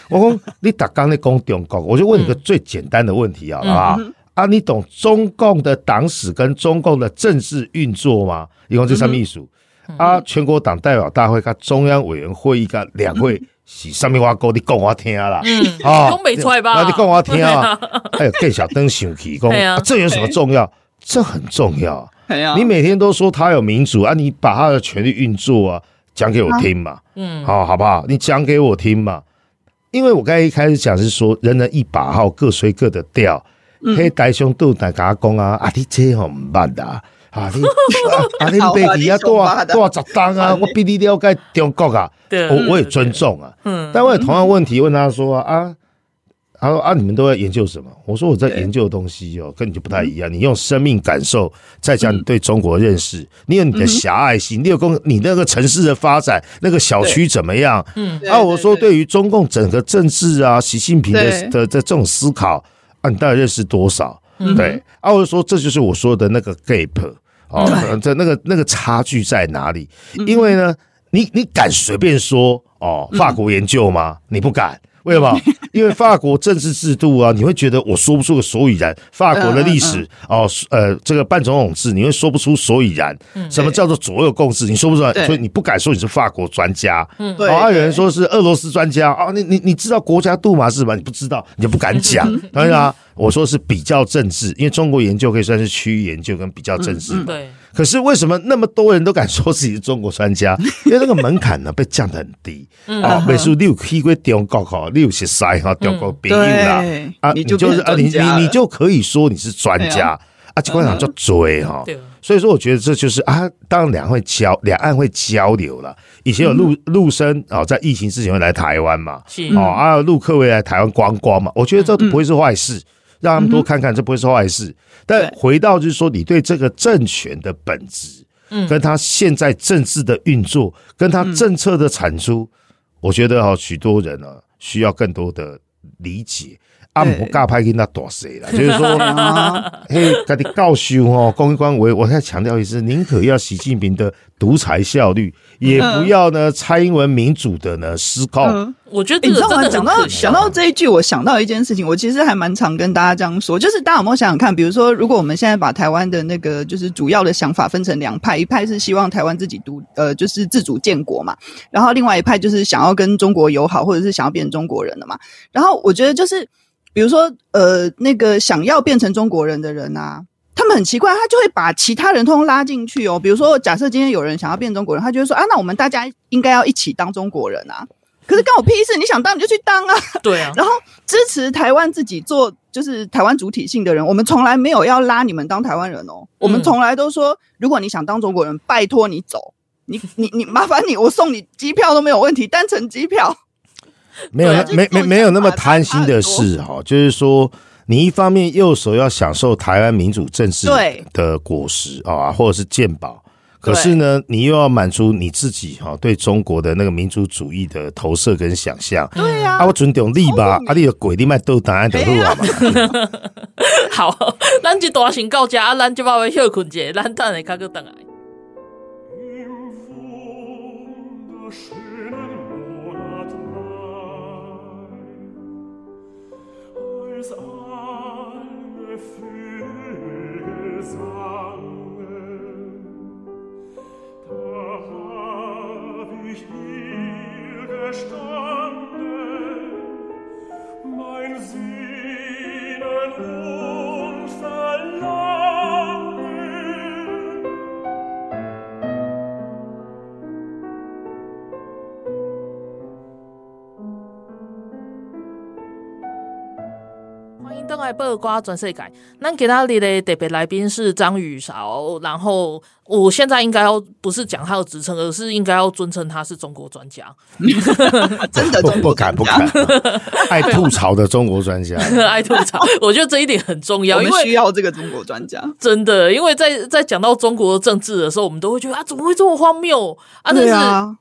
我说你打刚那公中共，我就问你个最简单的问题好不好？啊，你懂中共的党史跟中共的政治运作吗？一共这三秘书啊，全国党代表大会跟中央委员会议跟两会。是上面话歌你讲我听啦，嗯，讲没出来吧？那你讲我听啊，还有更小灯上去讲，这有什么重要？这很重要。你每天都说他有民主啊，你把他的权力运作啊讲给我听嘛，嗯，好，好不好？你讲给我听嘛，因为我刚才一开始讲是说，人人一把号，各吹各的调，嘿，大兄都大家讲啊，啊，你这好唔办的啊。啊你啊你背地啊多啊多少十单啊，我比你了解中国啊，我我也尊重啊，嗯，但我也同样问题问他说啊，他说啊你们都在研究什么？我说我在研究的东西哦，跟你就不太一样。你用生命感受再讲你对中国认识，你有你的狭隘性，你有公你那个城市的发展，那个小区怎么样？嗯，啊，我说对。于中共整个政治啊，习近平的的的这种思考啊，你大概认识多少？对，啊，我就说这就是我说的那个 gap 哦，这那个那个差距在哪里？因为呢，你你敢随便说哦，法国研究吗？你不敢。为什么？因为法国政治制度啊，你会觉得我说不出个所以然。法国的历史哦，呃，这个半总统制，你会说不出所以然。什么叫做左右共治？你说不出来，所以你不敢说你是法国专家。嗯，对。还有人说是俄罗斯专家啊，你你你知道国家杜马是什么？你不知道，你就不敢讲。当然啊，我说是比较政治，因为中国研究可以算是区域研究跟比较政治嘛。对。可是为什么那么多人都敢说自己是中国专家？因为那个门槛呢被降得很低。啊。美术六可以归中国哈，六十三哈中国别人啦。啊，你就是啊，你你你就可以说你是专家。啊，机关长就追哈。所以说，我觉得这就是啊，当然两会交两岸会交流了。以前有陆陆生啊，在疫情之前会来台湾嘛，哦啊，陆客会来台湾观光嘛，我觉得这都不会是坏事。让他们多看看，这不会是坏事。但回到就是说，你对这个政权的本质，嗯，跟他现在政治的运作，跟他政策的产出，我觉得哈，许多人呢需要更多的理解。阿姆尬拍跟他多谁了？就是说，嘿，赶紧告诉哦，公关我我再强调一次，宁可要习近平的独裁效率，也不要呢蔡英文民主的呢失控。我觉得你知道吗？讲到讲到这一句，我想到一件事情，我其实还蛮常跟大家这样说，就是大家有没有想想看，比如说，如果我们现在把台湾的那个就是主要的想法分成两派，一派是希望台湾自己独呃就是自主建国嘛，然后另外一派就是想要跟中国友好，或者是想要变成中国人的嘛。然后我觉得就是比如说呃那个想要变成中国人的人啊，他们很奇怪，他就会把其他人通通拉进去哦。比如说，假设今天有人想要变中国人，他就会说啊，那我们大家应该要一起当中国人啊。可是关我屁事！你想当你就去当啊！对啊。然后支持台湾自己做，就是台湾主体性的人，我们从来没有要拉你们当台湾人哦。我们从来都说，如果你想当中国人，拜托你走，你你你麻烦你，我送你机票都没有问题，单程机票。没有没没没有那么贪心的事哈，就是说，你一方面右手要享受台湾民主政治的果实啊，或者是鉴宝。可是呢，你又要满足你自己哈对中国的那个民族主义的投射跟想象。对呀，啊，我尊重你吧，啊，你的鬼你卖都答案得好啊嘛。好，咱就大行告假，啊，咱就把我休困者，咱等下卡个等来。登来八卦全世界，那给他里的特别来宾是张宇韶，然后。我现在应该要不是讲他的职称，而是应该要尊称他是中国专家。真的不不敢不敢，爱吐槽的中国专家，爱吐槽。我觉得这一点很重要，因为需要这个中国专家。真的，因为在在讲到中国政治的时候，我们都会觉得啊，怎么会这么荒谬啊？但是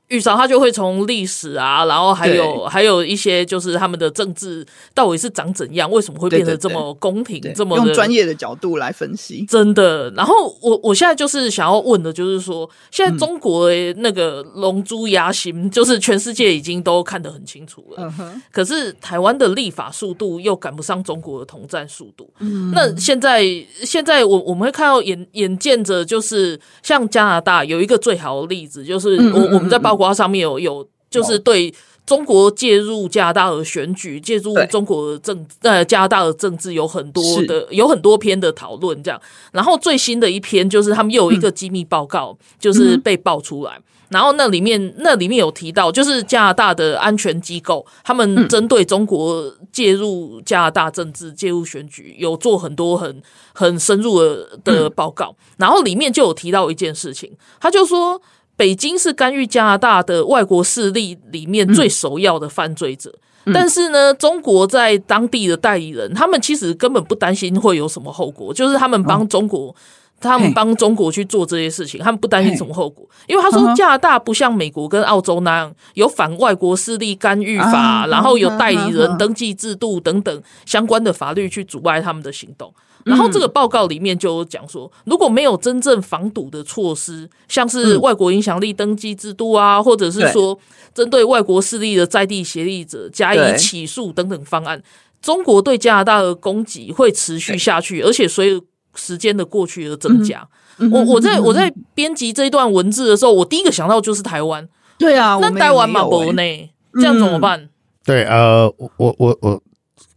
宇韶他就会从历史啊，然后还有还有一些就是他们的政治到底是长怎样，为什么会变得这么公平，这么用专业的角度来分析。真的。然后我我现在就是想要。问的就是说，现在中国的那个龙珠牙形，就是全世界已经都看得很清楚了。可是台湾的立法速度又赶不上中国的统战速度。那现在现在我我们会看到眼眼见着，就是像加拿大有一个最好的例子，就是我我们在报告上面有有就是对。中国介入加拿大的选举，介入中国的政呃加拿大的政治有很多的有很多篇的讨论，这样。然后最新的一篇就是他们又有一个机密报告，嗯、就是被爆出来。然后那里面那里面有提到，就是加拿大的安全机构，他们针对中国介入加拿大政治、介入选举，有做很多很很深入的的报告。然后里面就有提到一件事情，他就说。北京是干预加拿大的外国势力里面最首要的犯罪者，嗯、但是呢，中国在当地的代理人，他们其实根本不担心会有什么后果，就是他们帮中国，哦、他们帮中国去做这些事情，他们不担心什么后果，因为他说加拿大不像美国跟澳洲那样有反外国势力干预法，啊、然后有代理人登记制度等等相关的法律去阻碍他们的行动。然后这个报告里面就讲说，如果没有真正防堵的措施，像是外国影响力登记制度啊，或者是说针对外国势力的在地协力者加以起诉等等方案，中国对加拿大的攻击会持续下去，而且随着时间的过去而增加。我我在我在编辑这一段文字的时候，我第一个想到就是台湾。对啊，那台湾嘛不呢？这样怎么办？对，呃，我我我我。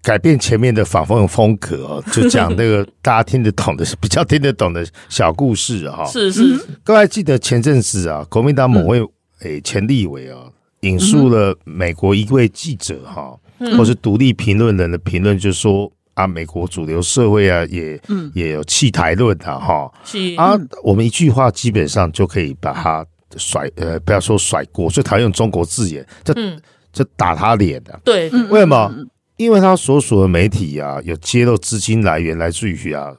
改变前面的访问风格哦，就讲那个大家听得懂的、比较听得懂的小故事哈。是是，各位记得前阵子啊，国民党某位诶前立委啊，引述了美国一位记者哈，或是独立评论人的评论，就说啊，美国主流社会啊，也也有弃台论的哈。啊，我们一句话基本上就可以把他甩呃，不要说甩锅，最讨厌用中国字眼，就就打他脸的。对，为什么？因为他所属的媒体啊，有揭露资金来源来自于啊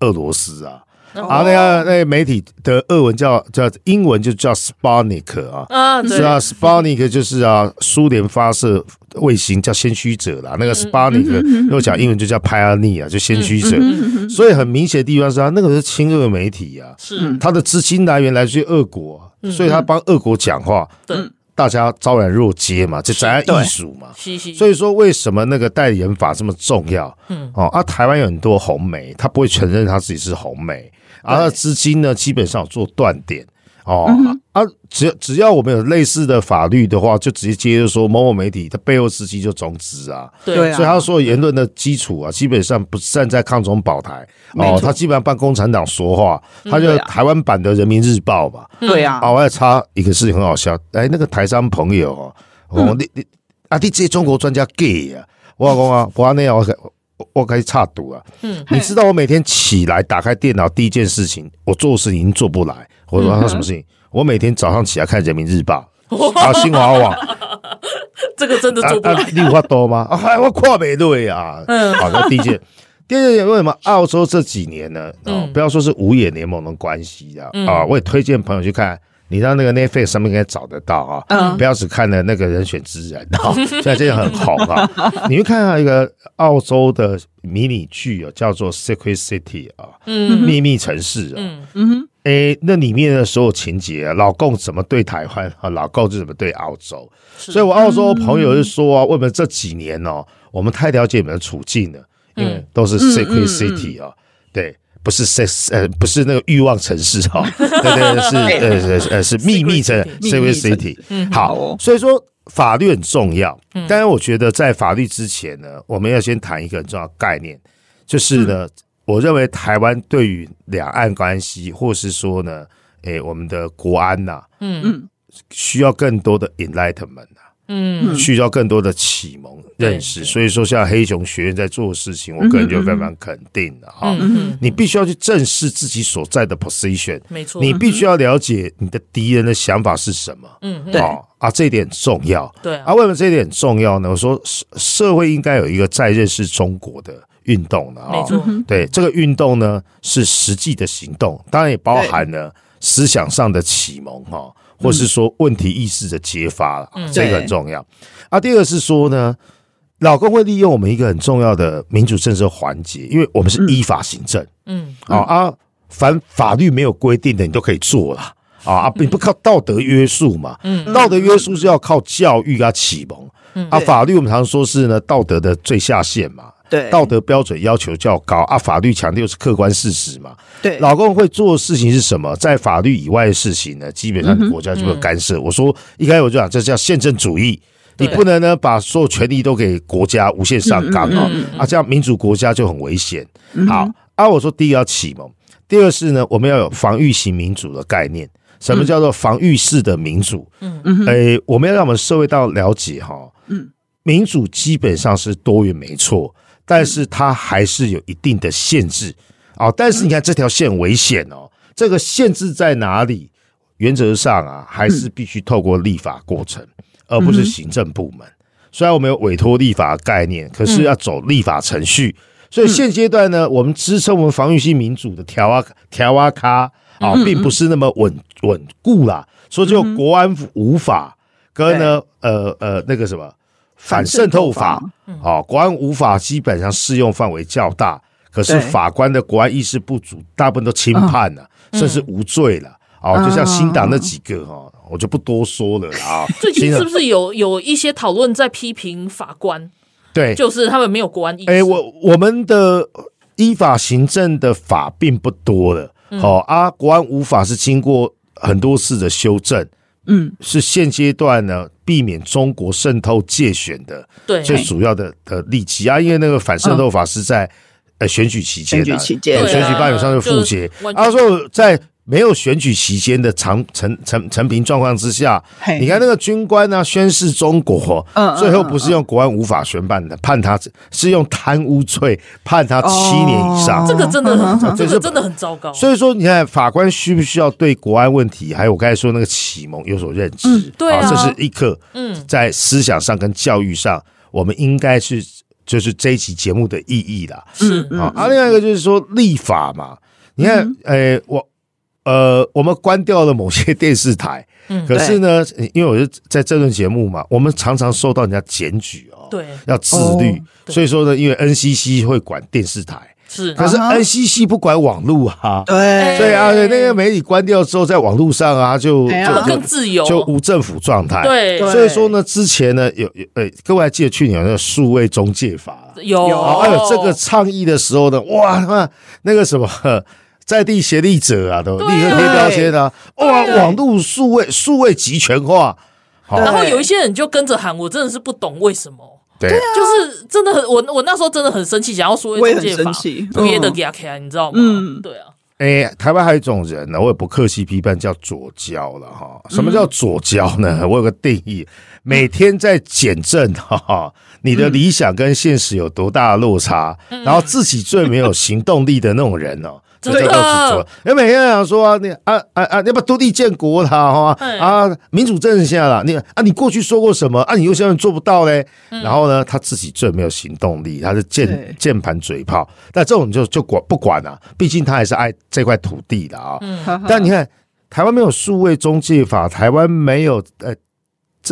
俄罗斯啊，啊、哦、那个那个媒体的俄文叫叫英文就叫 Sputnik 啊，啊是啊 Sputnik 就是啊苏联发射卫星叫先驱者啦，那个 Sputnik 如果讲英文就叫 Pioneer 啊，就先驱者，嗯、所以很明显的地方是啊，那个是亲俄媒体啊，是。他的资金来源来自于俄国，所以他帮俄国讲话。对。大家昭然若揭嘛，这咱艺术嘛，所以说为什么那个代言法这么重要？嗯，哦，啊，台湾有很多红媒，他不会承认他自己是红媒，而资金呢，基本上有做断点。哦、嗯、啊，只要只要我们有类似的法律的话，就直接接着说某某媒体它背后司机就中止啊，对啊，所以他所有言论的基础啊，基本上不站在抗中保台。哦，他基本上帮共产党说话，他就台湾版的人民日报嘛，对啊，啊，我要插一个事情很好笑，哎，那个台商朋友哦，哦，你你啊，你这些中国专家 gay 啊，我讲啊，我那样我我可以插赌啊，嗯，你知道我每天起来打开电脑第一件事情，我做事情已经做不来。我说他什么事情？我每天早上起来看人民日报 啊，新华网，这个真的做不来。你有话多吗？啊，我跨美队啊。嗯，好，那第一件，第二点，为什么澳洲这几年呢？哦，不要说是五眼联盟的关系啊，啊，我也推荐朋友去看。你到那个 Netflix 上面应该找得到啊，嗯、不要只看了那个人选之人啊，现在这个很红啊。你去看下一个澳洲的迷你剧啊，叫做《Secret City》啊，嗯，秘密城市啊，嗯嗯，哎，那里面的所有情节啊，老共怎么对台湾啊，老共就怎么对澳洲，所以我澳洲朋友就说啊，为什么这几年哦，我们太了解你们的处境了，因为都是 Secret City 啊，对。不是 sex 呃，不是那个欲望城市 哈，对对是呃呃是秘密城 Secret City。好，所以说法律很重要。当然，我觉得在法律之前呢，我们要先谈一个很重要概念，就是呢，我认为台湾对于两岸关系，或是说呢，诶，我们的国安呐，嗯嗯，需要更多的 enlightenment。嗯，需要更多的启蒙认识，所以说像黑熊学院在做的事情，我个人就非常肯定的哈。你必须要去正视自己所在的 position，没错，你必须要了解你的敌人的想法是什么。嗯，对啊，这一点很重要。对啊，为什么这一点很重要呢？我说社社会应该有一个再认识中国的运动的啊。对这个运动呢是实际的行动，当然也包含了思想上的启蒙哈。或是说问题意识的揭发了，嗯、这个很重要。啊，第二个是说呢，老公会利用我们一个很重要的民主政治环节，因为我们是依法行政，嗯，啊啊，凡法律没有规定的，你都可以做了，啊啊，并不靠道德约束嘛，嗯，道德约束是要靠教育啊启蒙，嗯，啊，法律我们常说是呢道德的最下限嘛。对，道德标准要求较高啊，法律强调是客观事实嘛。对，老公会做的事情是什么？在法律以外的事情呢，基本上国家就会干涉。嗯、我说一开始我就讲，这叫宪政主义，你不能呢把所有权利都给国家无限上纲啊，啊，这样民主国家就很危险。好，啊，我说第一要启蒙，第二是呢，我们要有防御型民主的概念。什么叫做防御式的民主？嗯嗯，诶，我们要让我们社会到了解哈，嗯，民主基本上是多元，没错。但是它还是有一定的限制啊！但是你看这条线危险哦，这个限制在哪里？原则上啊，还是必须透过立法过程，而不是行政部门。虽然我们有委托立法的概念，可是要走立法程序。所以现阶段呢，我们支撑我们防御性民主的条啊条啊卡啊，并不是那么稳稳固啦。所以就国安无法跟呢呃呃那个什么。反渗透法，哦，国安无法基本上适用范围较大，可是法官的国安意识不足，大部分都轻判了，甚至无罪了。哦，就像新党那几个哈，我就不多说了啊。最近是不是有有一些讨论在批评法官？对，就是他们没有国安意识。哎，我我们的依法行政的法并不多了，好啊，国安无法是经过很多次的修正。嗯，是现阶段呢，避免中国渗透界选的最主要的的利器啊，因为那个反渗透法是在呃选举期间，选举期间，选举办有上就复结，他说在。没有选举期间的长成成成平状况之下，你看那个军官呢宣誓中国，最后不是用国安无法宣判的，判他是用贪污罪判他七年以上，这个真的很，这个真的很糟糕。所以说，你看法官需不需要对国安问题，还有我刚才说那个启蒙有所认知？对啊，这是一个。嗯，在思想上跟教育上，我们应该是就是这一期节目的意义啦。是啊，啊，另外一个就是说立法嘛，你看，诶，我。呃，我们关掉了某些电视台，嗯，可是呢，因为我是在这段节目嘛，我们常常受到人家检举哦，对，要自律，所以说呢，因为 NCC 会管电视台，是，可是 NCC 不管网络啊，对，所以啊，那个媒体关掉之后，在网络上啊，就就更自由，就无政府状态，对，所以说呢，之前呢，有有，哎，各位还记得去年有那个数位中介法，有，还有这个倡议的时候呢，哇，那那个什么。在地协力者啊，都立刻贴标签啊！哇，网络数位数位集权化，然后有一些人就跟着喊，我真的是不懂为什么。对，就是真的很，我我那时候真的很生气，想要数位中介法，别的给他开，你知道吗？嗯，对啊。哎，台湾还有一种人呢，我也不客气批判，叫左交了哈。什么叫左交呢？我有个定义，每天在检证哈，你的理想跟现实有多大的落差，然后自己最没有行动力的那种人哦。真的，因为每天想说啊，你啊啊啊，你要不独立建国了哈啊，民主政下了，你啊，你过去说过什么啊？你又现在做不到嘞？然后呢，他自己最没有行动力，他是键键盘嘴炮。但这种就就管不管了，毕竟他还是爱这块土地的啊。但你看，台湾没有数位中介法，台湾没有呃。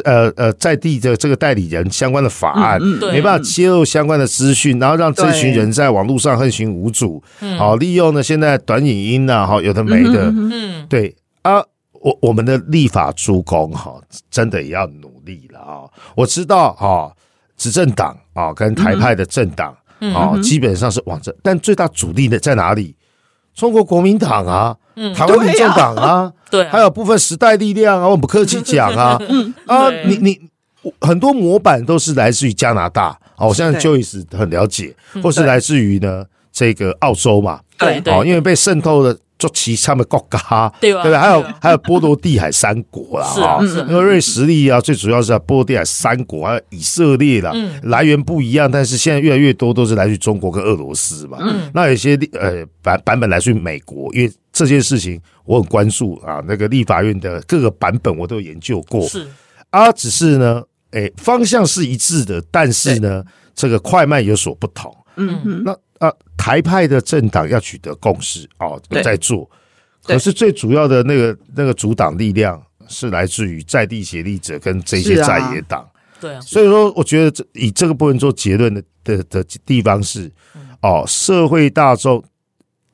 呃呃，在地的这个代理人相关的法案，嗯嗯、没办法揭露相关的资讯，然后让这群人在网络上横行无阻。好，利用呢现在短影音啊，哈，有的没的。嗯，对啊，我我们的立法诸公哈，真的也要努力了啊。我知道哈，执政党啊跟台派的政党啊，基本上是往这，但最大阻力的在哪里？中国国民党啊。嗯，台湾民众党啊，对，还有部分时代力量啊，我不客气讲啊，嗯。啊，你你很多模板都是来自于加拿大，哦，我现在 Joyce 很了解，或是来自于呢这个澳洲嘛，对对，因为被渗透了。做其他的国家，对吧？对吧？还有还有波罗的海三国啦，哈，因为瑞士力啊，最主要是在波罗的海三国，还有以色列啦，来源不一样，但是现在越来越多都是来自于中国跟俄罗斯嘛。那有些呃版版本来自于美国，因为这件事情我很关注啊，那个立法院的各个版本我都有研究过，是啊，只是呢，诶，方向是一致的，但是呢，这个快慢有所不同。嗯嗯，那。啊，台派的政党要取得共识哦，在做。可是最主要的那个那个阻挡力量是来自于在地协力者跟这些在野党。对啊，所以说我觉得这以这个部分做结论的的的地方是，哦，社会大众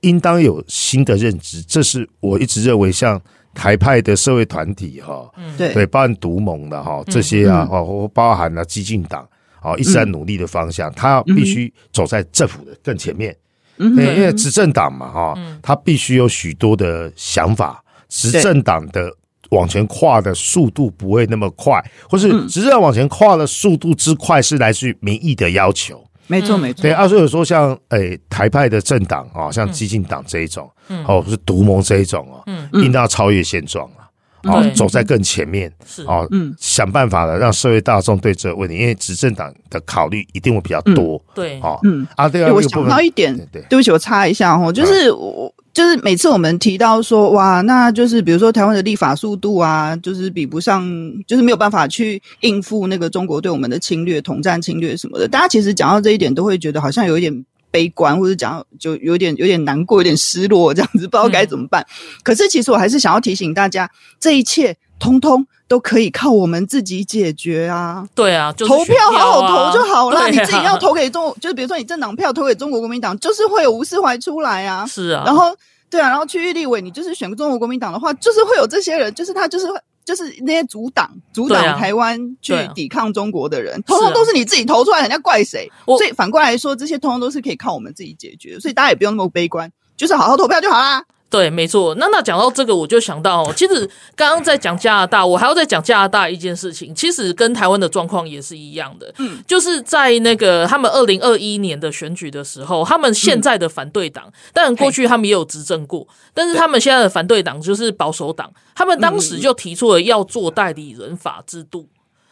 应当有新的认知，这是我一直认为像台派的社会团体哈，对。对，包含独盟的哈这些啊，或包含了激进党。哦，一直在努力的方向，他必须走在政府的更前面，因为执政党嘛，哈，他必须有许多的想法，执政党的往前跨的速度不会那么快，或是执政往前跨的速度之快是来自于民意的要求，没错没错。对，啊，所以说像诶台派的政党啊，像激进党这一种，哦，是独盟这一种啊，应当要超越现状啊。哦，走在更前面是哦，嗯，想办法的让社会大众对这个问题，因为执政党的考虑一定会比较多，对，哦，嗯啊，对啊，我想到一点，对，对不起，我插一下哦，就是我就是每次我们提到说哇，那就是比如说台湾的立法速度啊，就是比不上，就是没有办法去应付那个中国对我们的侵略、统战、侵略什么的，大家其实讲到这一点，都会觉得好像有一点。悲观或者讲就有点有点难过，有点失落，这样子不知道该怎么办。嗯、可是其实我还是想要提醒大家，这一切通通都可以靠我们自己解决啊！对啊，就是、投票好好投就好了。啊、你自己要投给中，就是比如说你政党票投给中国国民党，就是会有吴世怀出来啊。是啊，然后对啊，然后区域立委你就是选中国国民党的话，就是会有这些人，就是他就是会。就是那些阻挡阻挡台湾去抵抗中国的人，通通都是你自己投出来，人家怪谁？所以反过来说，这些通通都是可以靠我们自己解决，所以大家也不用那么悲观，就是好好投票就好啦。对，没错。那那讲到这个，我就想到，其实刚刚在讲加拿大，我还要再讲加拿大一件事情，其实跟台湾的状况也是一样的。嗯，就是在那个他们二零二一年的选举的时候，他们现在的反对党，当然过去他们也有执政过，但是他们现在的反对党就是保守党，他们当时就提出了要做代理人法制度，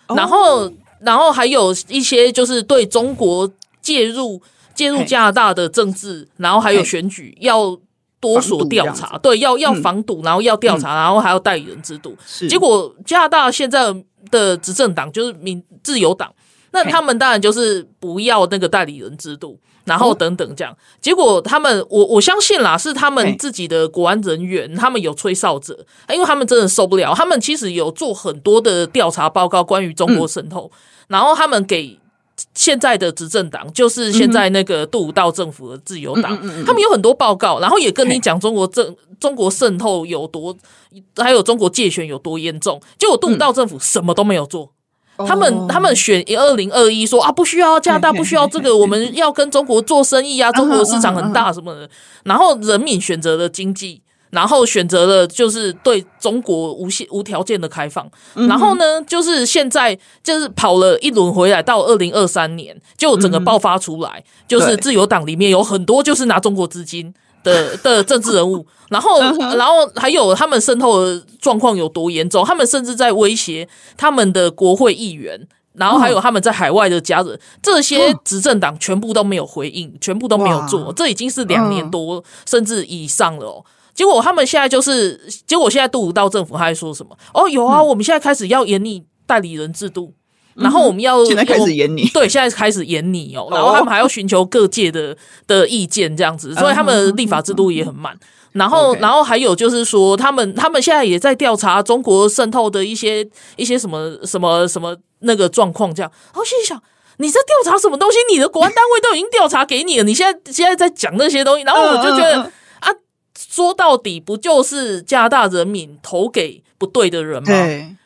然后然后还有一些就是对中国介入介入加拿大的政治，然后还有选举要。多所调查，对，要要防堵，然后要调查，然后还要代理人制度。结果加拿大现在的执政党就是民自由党，那他们当然就是不要那个代理人制度，然后等等这样。结果他们，我我相信啦，是他们自己的国安人员，他们有吹哨者，因为他们真的受不了。他们其实有做很多的调查报告，关于中国渗透，然后他们给。现在的执政党就是现在那个杜鲁道政府的自由党，他们有很多报告，然后也跟你讲中国政 中国渗透有多，还有中国界选有多严重。结果杜鲁道政府什么都没有做，他们他们选二零二一说啊，不需要加拿大，不需要这个，我们要跟中国做生意啊，中国市场很大什么的，然后人民选择了经济。然后选择了就是对中国无限无条件的开放，然后呢，就是现在就是跑了一轮回来，到二零二三年就整个爆发出来，就是自由党里面有很多就是拿中国资金的的政治人物，然后然后还有他们渗透的状况有多严重，他们甚至在威胁他们的国会议员然后还有他们在海外的家人，这些执政党全部都没有回应，全部都没有做，这已经是两年多甚至以上了哦。结果他们现在就是，结果现在杜鲁道政府他还说什么？哦，有啊，我们现在开始要严拟代理人制度。然后我们要现在开始严你，对，现在开始严你哦。然后他们还要寻求各界的的意见，这样子，所以他们的立法制度也很慢。然后，然后还有就是说，他们他们现在也在调查中国渗透的一些一些什么什么什么那个状况，这样。然后心里想，你在调查什么东西？你的国安单位都已经调查给你了，你现在现在在讲那些东西，然后我就觉得啊，说到底不就是加拿大人民投给不对的人吗？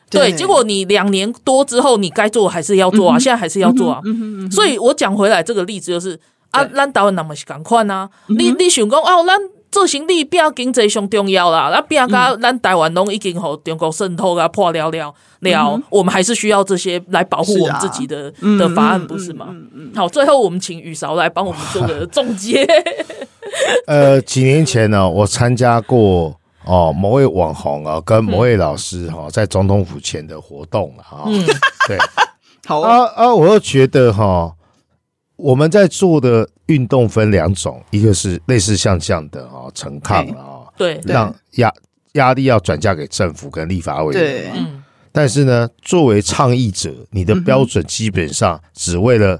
对，结果你两年多之后，你该做还是要做啊，现在还是要做啊。所以我讲回来这个例子就是啊，咱台湾那么是赶快啊，你你想讲哦，咱做生意变经济上重要啦，那变个咱台湾拢已经和中国渗透啊破了了了，我们还是需要这些来保护我们自己的的法案，不是吗？好，最后我们请雨韶来帮我们做个总结。呃，几年前呢，我参加过。哦，某位网红啊，跟某位老师哈，在总统府前的活动了哈。嗯，对，好啊啊！我又觉得哈，我们在做的运动分两种，一个是类似像这样的啊、哦，承抗啊，对，让压压力要转嫁给政府跟立法委员。对，嗯。但是呢，作为倡议者，你的标准基本上只为了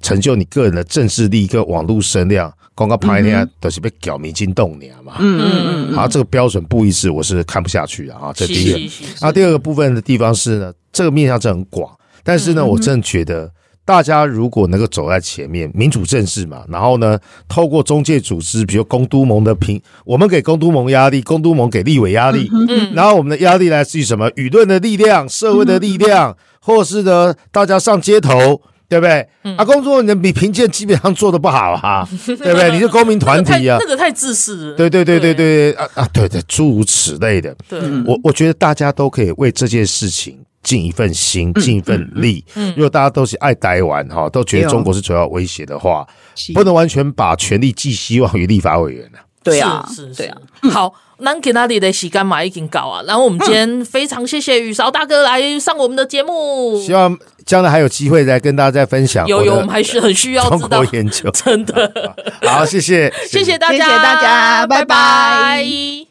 成就你个人的政治力跟网络声量。广告拍那都是被搞迷津动念嘛，嗯嗯嗯，啊，这个标准不一致，我是看不下去的啊。这第一个，那第二个部分的地方是呢，这个面向是很广，但是呢，我真的觉得大家如果能够走在前面，民主政治嘛，然后呢，透过中介组织，比如公都盟的评，我们给公都盟压力，公都盟给立委压力，嗯，然后我们的压力来自于什么？舆论的力量、社会的力量，或是呢，大家上街头。对不对？嗯、啊，工作人比评鉴基本上做的不好啊，对不对？你是公民团体啊，那个太自私了。对对对对对，对啊啊，对对，诸如此类的。对，我我觉得大家都可以为这件事情尽一份心，尽一份力。嗯，如果大家都是爱台湾哈，都觉得中国是主要威胁的话，不能完全把权力寄希望于立法委员了。对啊，是是，对啊。好。那给那里的洗干嘛已经搞啊，然后我们今天非常谢谢雨韶大哥来上我们的节目，希望将来还有机会再跟大家再分享。有有，我们还是很需要中国研究，真的。好，谢谢，谢谢大家，谢谢大家，拜拜。